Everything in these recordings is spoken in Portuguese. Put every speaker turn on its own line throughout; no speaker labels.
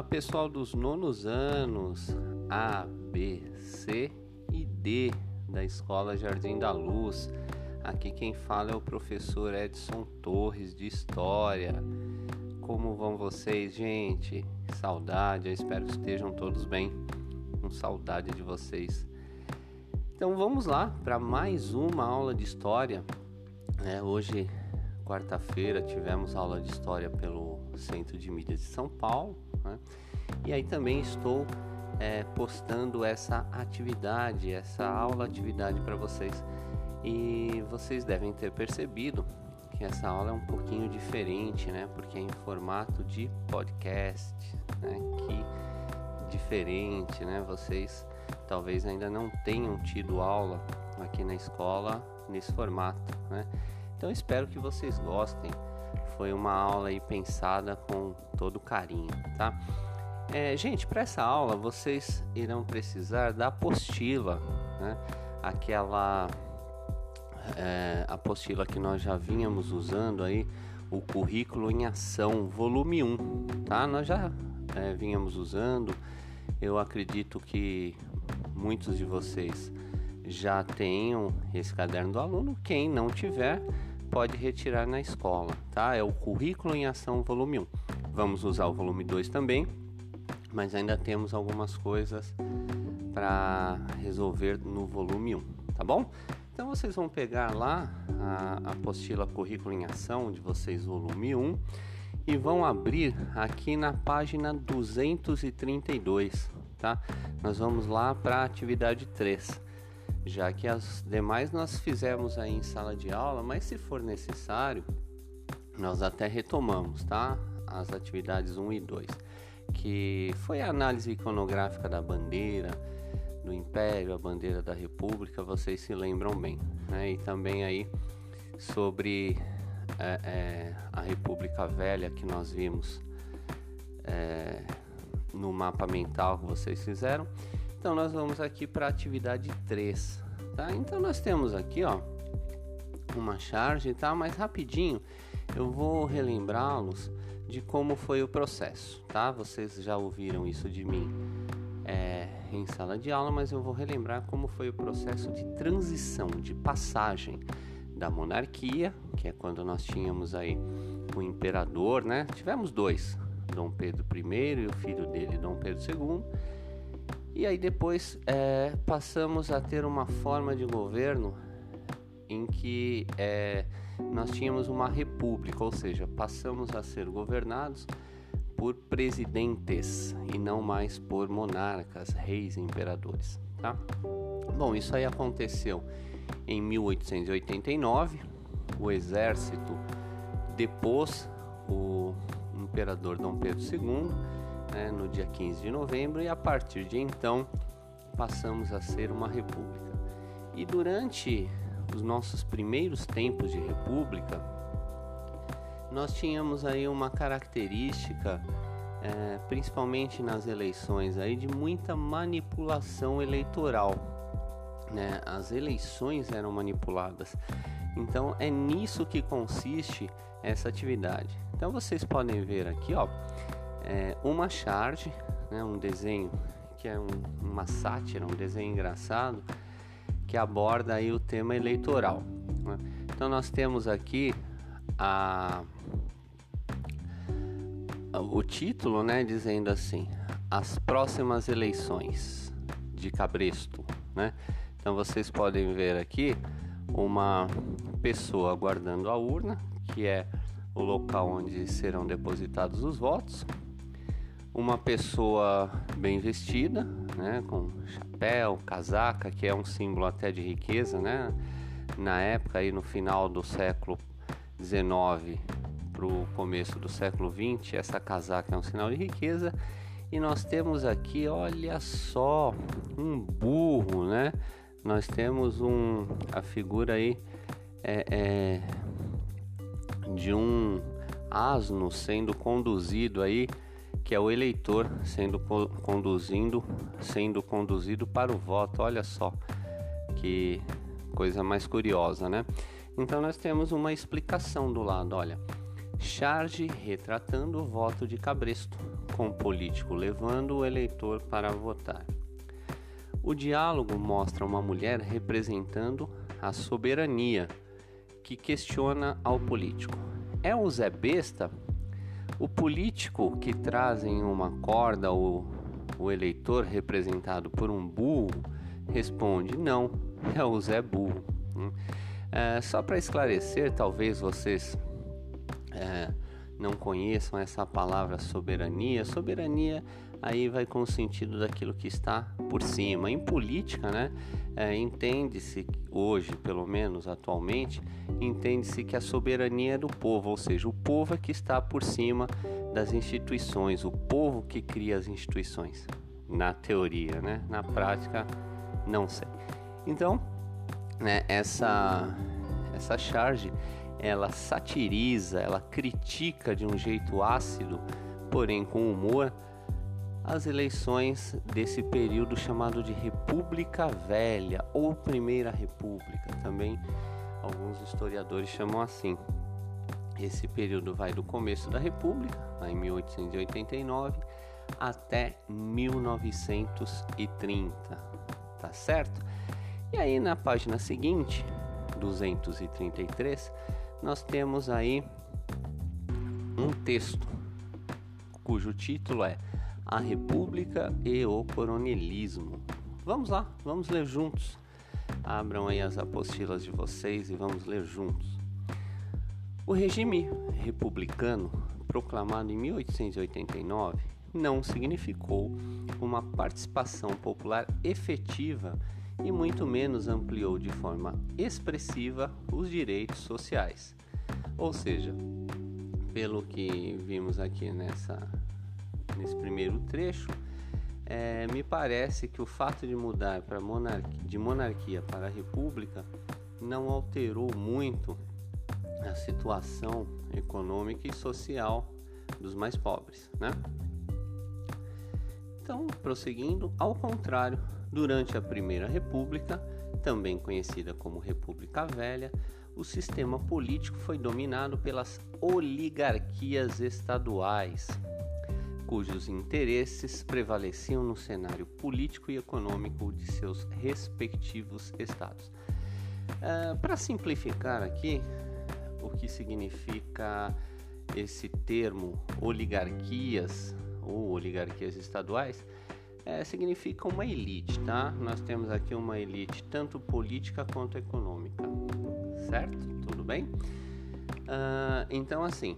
Fala pessoal dos nonos anos A, B, C e D da Escola Jardim da Luz. Aqui quem fala é o professor Edson Torres de História. Como vão vocês, gente? Saudade, eu espero que estejam todos bem. Com saudade de vocês. Então vamos lá para mais uma aula de história. É, hoje, quarta-feira, tivemos aula de história pelo Centro de Mídias de São Paulo. Né? E aí também estou é, postando essa atividade, essa aula atividade para vocês. E vocês devem ter percebido que essa aula é um pouquinho diferente, né? Porque é em formato de podcast, né? Que diferente, né? Vocês talvez ainda não tenham tido aula aqui na escola nesse formato, né? Então espero que vocês gostem. Foi uma aula aí pensada com todo carinho, tá? É, gente, para essa aula vocês irão precisar da apostila, né? Aquela é, apostila que nós já vínhamos usando aí, o currículo em ação, volume 1, tá? Nós já é, vínhamos usando. Eu acredito que muitos de vocês já tenham esse caderno do aluno. Quem não tiver, pode retirar na escola, tá? É o Currículo em Ação Volume 1. Vamos usar o volume 2 também, mas ainda temos algumas coisas para resolver no volume 1, tá bom? Então vocês vão pegar lá a apostila Currículo em Ação de vocês, volume 1, e vão abrir aqui na página 232, tá? Nós vamos lá para a atividade 3 já que as demais nós fizemos aí em sala de aula, mas se for necessário, nós até retomamos, tá? As atividades 1 e 2, que foi a análise iconográfica da bandeira do Império, a bandeira da República, vocês se lembram bem, né? E também aí sobre é, é, a República Velha que nós vimos é, no mapa mental que vocês fizeram. Então nós vamos aqui para a atividade 3, tá? Então nós temos aqui, ó, uma charge, tá? Mas rapidinho eu vou relembrá-los de como foi o processo, tá? Vocês já ouviram isso de mim é, em sala de aula, mas eu vou relembrar como foi o processo de transição, de passagem da monarquia, que é quando nós tínhamos aí o imperador, né? Tivemos dois, Dom Pedro I e o filho dele, Dom Pedro II e aí depois é, passamos a ter uma forma de governo em que é, nós tínhamos uma república, ou seja, passamos a ser governados por presidentes e não mais por monarcas, reis e imperadores. Tá? Bom, isso aí aconteceu em 1889. O exército depôs o imperador Dom Pedro II né, no dia 15 de novembro, e a partir de então passamos a ser uma república. E durante os nossos primeiros tempos de república, nós tínhamos aí uma característica, é, principalmente nas eleições, aí, de muita manipulação eleitoral. Né? As eleições eram manipuladas. Então é nisso que consiste essa atividade. Então vocês podem ver aqui, ó, é, uma charge, né, um desenho que é um, uma sátira, um desenho engraçado que aborda aí o tema eleitoral. Né? Então nós temos aqui a, o título, né, dizendo assim: as próximas eleições de Cabresto, né? Então vocês podem ver aqui uma pessoa guardando a urna, que é o local onde serão depositados os votos, uma pessoa bem vestida, né, com chapéu, casaca, que é um símbolo até de riqueza, né? Na época aí no final do século XIX para o começo do século XX, essa casaca é um sinal de riqueza. E nós temos aqui, olha só, um burro, né? Nós temos um a figura aí é, é, de um asno sendo conduzido aí que é o eleitor sendo conduzindo, sendo conduzido para o voto. Olha só que coisa mais curiosa, né? Então nós temos uma explicação do lado, olha. Charge retratando o voto de Cabresto, com o político levando o eleitor para votar. O diálogo mostra uma mulher representando a soberania, que questiona ao político: é o Zé Besta? O político que traz em uma corda o, o eleitor representado por um burro responde: não, é o Zé Burro. Hum. É, só para esclarecer, talvez vocês é, não conheçam essa palavra soberania. Soberania aí vai com o sentido daquilo que está por cima. Em política, né, é, entende-se hoje, pelo menos atualmente, entende-se que a soberania é do povo, ou seja, o povo é que está por cima das instituições, o povo que cria as instituições. Na teoria, né? Na prática, não sei. Então, né, essa essa charge, ela satiriza, ela critica de um jeito ácido, porém com humor, as eleições desse período chamado de República Velha ou Primeira República, também alguns historiadores chamam assim. Esse período vai do começo da República, em 1889, até 1930, tá certo? E aí na página seguinte, 233, nós temos aí um texto cujo título é A República e o Coronelismo. Vamos lá, vamos ler juntos. Abram aí as apostilas de vocês e vamos ler juntos. O regime republicano, proclamado em 1889, não significou uma participação popular efetiva e muito menos ampliou de forma expressiva os direitos sociais. Ou seja, pelo que vimos aqui nessa, nesse primeiro trecho, é, me parece que o fato de mudar para monarquia, de monarquia para república não alterou muito a situação econômica e social dos mais pobres, né? Então, prosseguindo, ao contrário, durante a Primeira República, também conhecida como República Velha, o sistema político foi dominado pelas oligarquias estaduais, cujos interesses prevaleciam no cenário político e econômico de seus respectivos estados. Uh, Para simplificar aqui, o que significa esse termo oligarquias ou oligarquias estaduais é, significa uma elite, tá? Nós temos aqui uma elite tanto política quanto econômica, certo? Tudo bem? Uh, então, assim,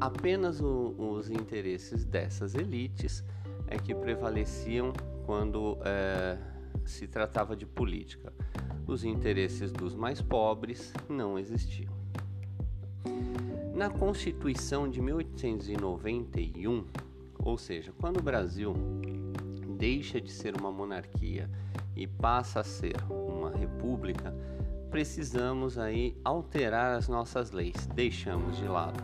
apenas o, os interesses dessas elites é que prevaleciam quando é, se tratava de política. Os interesses dos mais pobres não existiam. Na Constituição de 1891, ou seja, quando o Brasil deixa de ser uma monarquia e passa a ser uma república, precisamos aí alterar as nossas leis. Deixamos de lado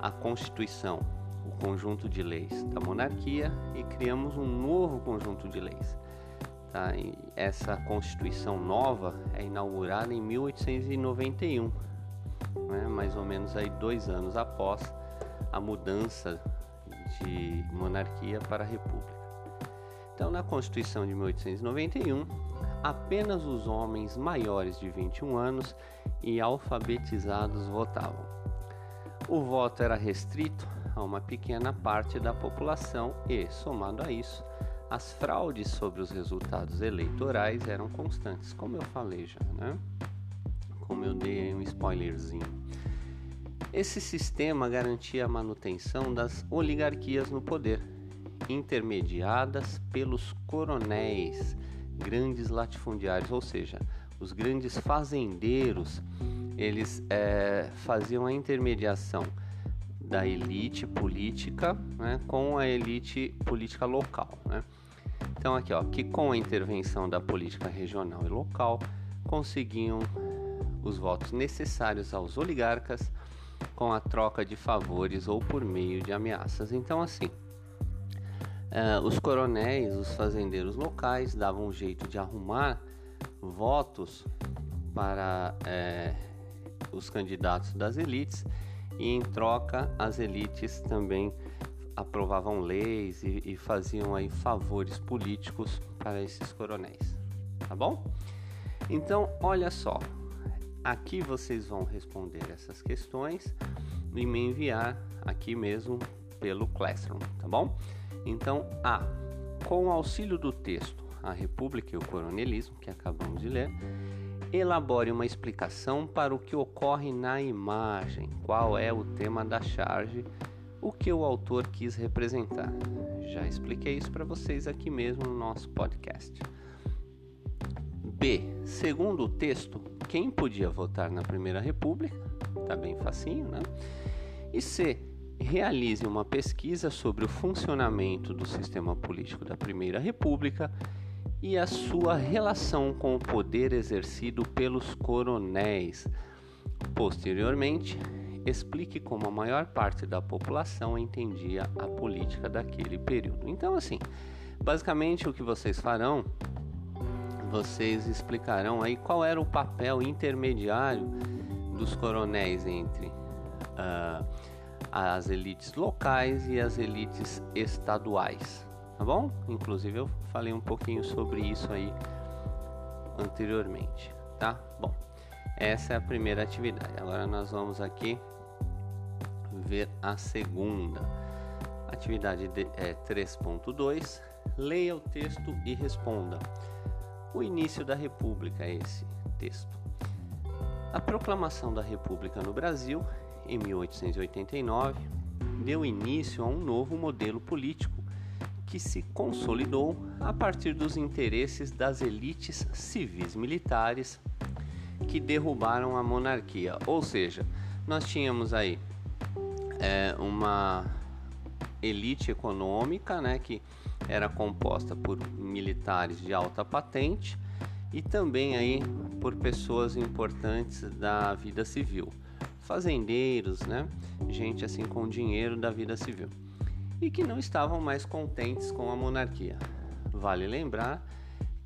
a Constituição, o conjunto de leis da monarquia e criamos um novo conjunto de leis. Tá? essa Constituição nova é inaugurada em 1891, né? mais ou menos aí dois anos após a mudança de monarquia para república. Então, na Constituição de 1891, apenas os homens maiores de 21 anos e alfabetizados votavam. O voto era restrito a uma pequena parte da população e, somado a isso, as fraudes sobre os resultados eleitorais eram constantes, como eu falei já, né? Como eu dei um spoilerzinho. Esse sistema garantia a manutenção das oligarquias no poder, intermediadas pelos coronéis, grandes latifundiários, ou seja, os grandes fazendeiros eles é, faziam a intermediação da elite política né, com a elite política local. Né? Então aqui, ó, que com a intervenção da política regional e local conseguiam os votos necessários aos oligarcas com a troca de favores ou por meio de ameaças. Então assim, uh, os coronéis, os fazendeiros locais davam um jeito de arrumar votos para uh, os candidatos das elites e em troca as elites também aprovavam leis e, e faziam aí favores políticos para esses coronéis, tá bom? Então, olha só, aqui vocês vão responder essas questões e me enviar aqui mesmo pelo Classroom, tá bom? Então, A. Com auxílio do texto A República e o Coronelismo, que acabamos de ler, elabore uma explicação para o que ocorre na imagem, qual é o tema da charge, o que o autor quis representar. Já expliquei isso para vocês aqui mesmo no nosso podcast. B. Segundo o texto, quem podia votar na Primeira República? Tá bem facinho, né? E C realize uma pesquisa sobre o funcionamento do sistema político da Primeira República e a sua relação com o poder exercido pelos coronéis. Posteriormente, explique como a maior parte da população entendia a política daquele período. Então, assim, basicamente o que vocês farão, vocês explicarão aí qual era o papel intermediário dos coronéis entre uh, as elites locais e as elites estaduais, tá bom? Inclusive eu falei um pouquinho sobre isso aí anteriormente, tá? Bom, essa é a primeira atividade. Agora nós vamos aqui ver a segunda. Atividade é 3.2. Leia o texto e responda. O início da República esse texto. A proclamação da República no Brasil em 1889, deu início a um novo modelo político que se consolidou a partir dos interesses das elites civis militares que derrubaram a monarquia. Ou seja, nós tínhamos aí é, uma elite econômica né, que era composta por militares de alta patente e também aí por pessoas importantes da vida civil fazendeiros, né? Gente assim com dinheiro da vida civil e que não estavam mais contentes com a monarquia. Vale lembrar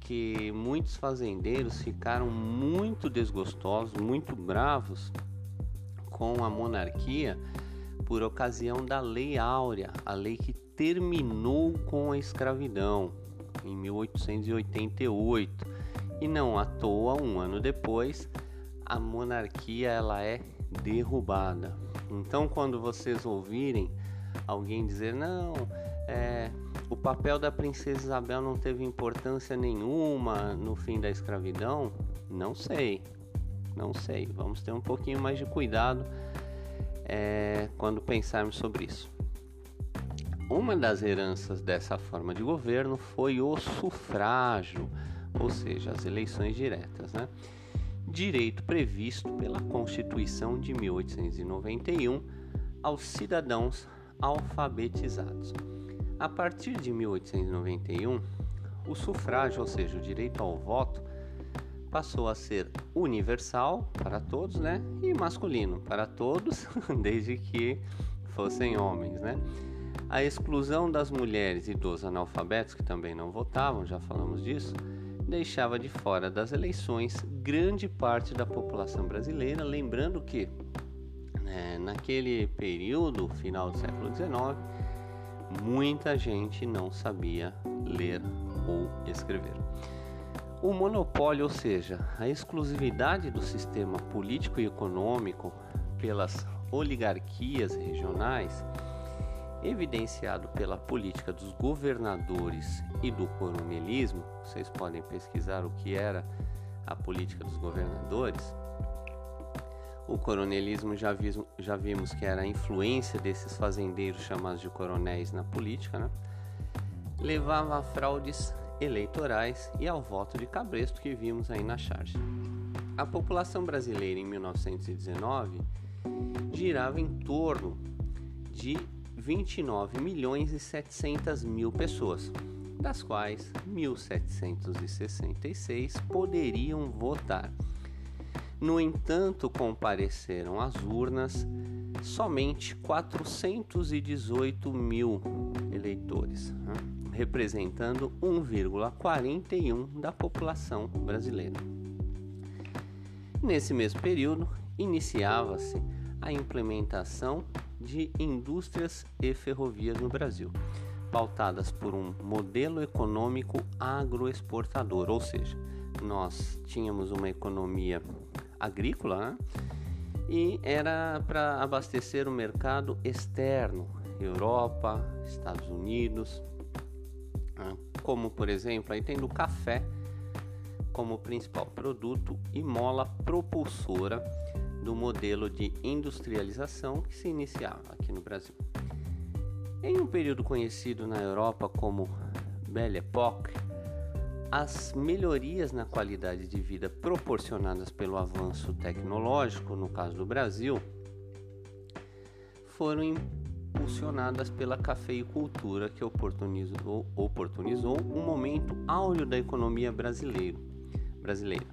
que muitos fazendeiros ficaram muito desgostosos, muito bravos com a monarquia por ocasião da Lei Áurea, a lei que terminou com a escravidão em 1888. E não à toa, um ano depois, a monarquia ela é derrubada. Então, quando vocês ouvirem alguém dizer não, é, o papel da princesa Isabel não teve importância nenhuma no fim da escravidão, não sei, não sei. Vamos ter um pouquinho mais de cuidado é, quando pensarmos sobre isso. Uma das heranças dessa forma de governo foi o sufrágio, ou seja, as eleições diretas, né? direito previsto pela Constituição de 1891 aos cidadãos alfabetizados. A partir de 1891, o sufrágio, ou seja, o direito ao voto, passou a ser universal para todos, né? E masculino para todos, desde que fossem homens, né? A exclusão das mulheres e dos analfabetos que também não votavam, já falamos disso, deixava de fora das eleições grande parte da população brasileira, lembrando que né, naquele período, final do século XIX, muita gente não sabia ler ou escrever. O monopólio, ou seja, a exclusividade do sistema político e econômico pelas oligarquias regionais, evidenciado pela política dos governadores e do coronelismo, vocês podem pesquisar o que era a política dos governadores. O coronelismo já, já vimos que era a influência desses fazendeiros chamados de coronéis na política, né? levava a fraudes eleitorais e ao voto de cabresto que vimos aí na charge. A população brasileira em 1919 girava em torno de 29 milhões e 700 mil pessoas, das quais 1.766 poderiam votar. No entanto, compareceram às urnas somente 418 mil eleitores, né? representando 1,41 da população brasileira. Nesse mesmo período, iniciava-se a implementação de indústrias e ferrovias no Brasil, pautadas por um modelo econômico agroexportador, ou seja, nós tínhamos uma economia agrícola né? e era para abastecer o mercado externo, Europa, Estados Unidos, né? como por exemplo, aí café como principal produto e mola propulsora do modelo de industrialização que se iniciava aqui no Brasil. Em um período conhecido na Europa como Belle Époque, as melhorias na qualidade de vida proporcionadas pelo avanço tecnológico, no caso do Brasil, foram impulsionadas pela cafeicultura que oportunizou, oportunizou um momento áureo da economia brasileira. brasileira.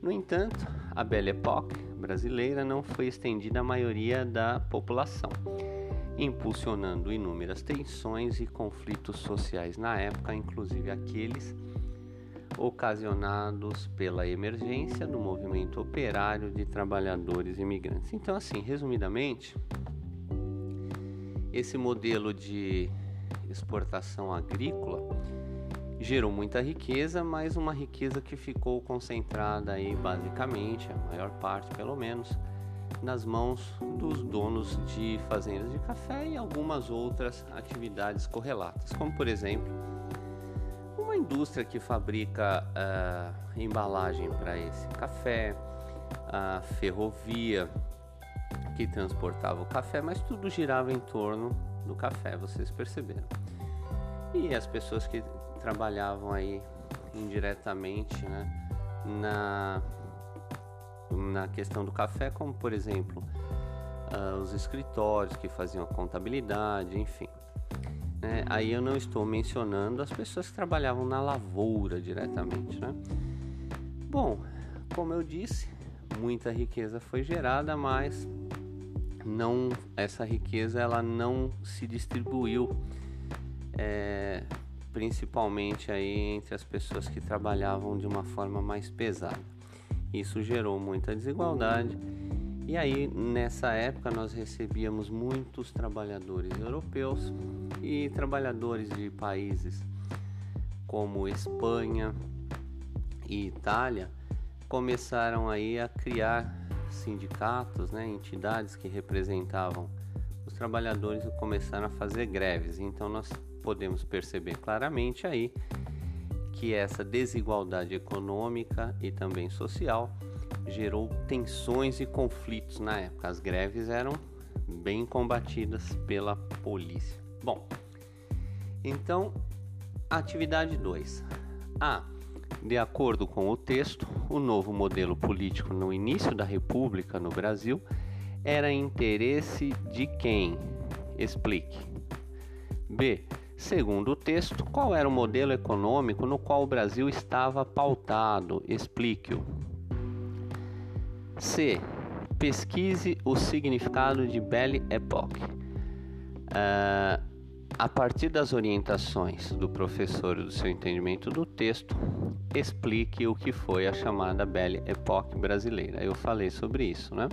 No entanto, a Belle Époque brasileira não foi estendida à maioria da população, impulsionando inúmeras tensões e conflitos sociais na época, inclusive aqueles ocasionados pela emergência do movimento operário de trabalhadores imigrantes. Então, assim, resumidamente, esse modelo de exportação agrícola gerou muita riqueza, mas uma riqueza que ficou concentrada aí basicamente, a maior parte pelo menos, nas mãos dos donos de fazendas de café e algumas outras atividades correlatas, como por exemplo uma indústria que fabrica uh, embalagem para esse café, a ferrovia que transportava o café, mas tudo girava em torno do café, vocês perceberam. E as pessoas que trabalhavam aí indiretamente né, na, na questão do café, como por exemplo uh, os escritórios que faziam a contabilidade, enfim. Né? Aí eu não estou mencionando as pessoas que trabalhavam na lavoura diretamente. Né? Bom, como eu disse, muita riqueza foi gerada, mas não essa riqueza ela não se distribuiu é, principalmente aí entre as pessoas que trabalhavam de uma forma mais pesada. Isso gerou muita desigualdade. E aí, nessa época, nós recebíamos muitos trabalhadores europeus e trabalhadores de países como Espanha e Itália começaram aí a criar sindicatos, né, entidades que representavam os trabalhadores e começaram a fazer greves. Então nós podemos perceber claramente aí que essa desigualdade econômica e também social gerou tensões e conflitos na época. As greves eram bem combatidas pela polícia. Bom, então, atividade 2. A. De acordo com o texto, o novo modelo político no início da República no Brasil era interesse de quem? Explique. B. Segundo o texto, qual era o modelo econômico no qual o Brasil estava pautado? Explique-o. C. Pesquise o significado de Belle Époque. Uh, a partir das orientações do professor e do seu entendimento do texto, explique o que foi a chamada Belle Époque brasileira. Eu falei sobre isso, né?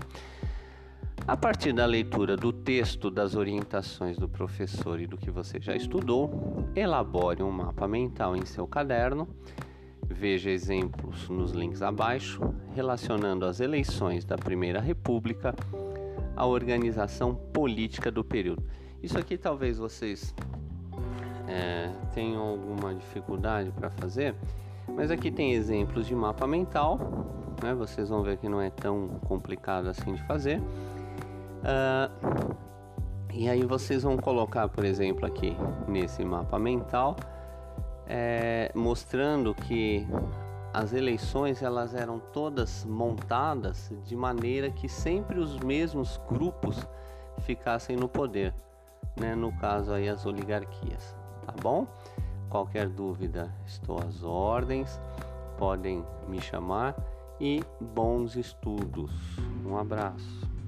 A partir da leitura do texto, das orientações do professor e do que você já estudou, elabore um mapa mental em seu caderno. Veja exemplos nos links abaixo, relacionando as eleições da Primeira República à organização política do período. Isso aqui talvez vocês é, tenham alguma dificuldade para fazer, mas aqui tem exemplos de mapa mental, né? Vocês vão ver que não é tão complicado assim de fazer. Uh, e aí vocês vão colocar, por exemplo, aqui nesse mapa mental, é, mostrando que as eleições elas eram todas montadas de maneira que sempre os mesmos grupos ficassem no poder, né? no caso aí as oligarquias, tá bom? Qualquer dúvida, estou às ordens, podem me chamar e bons estudos. Um abraço.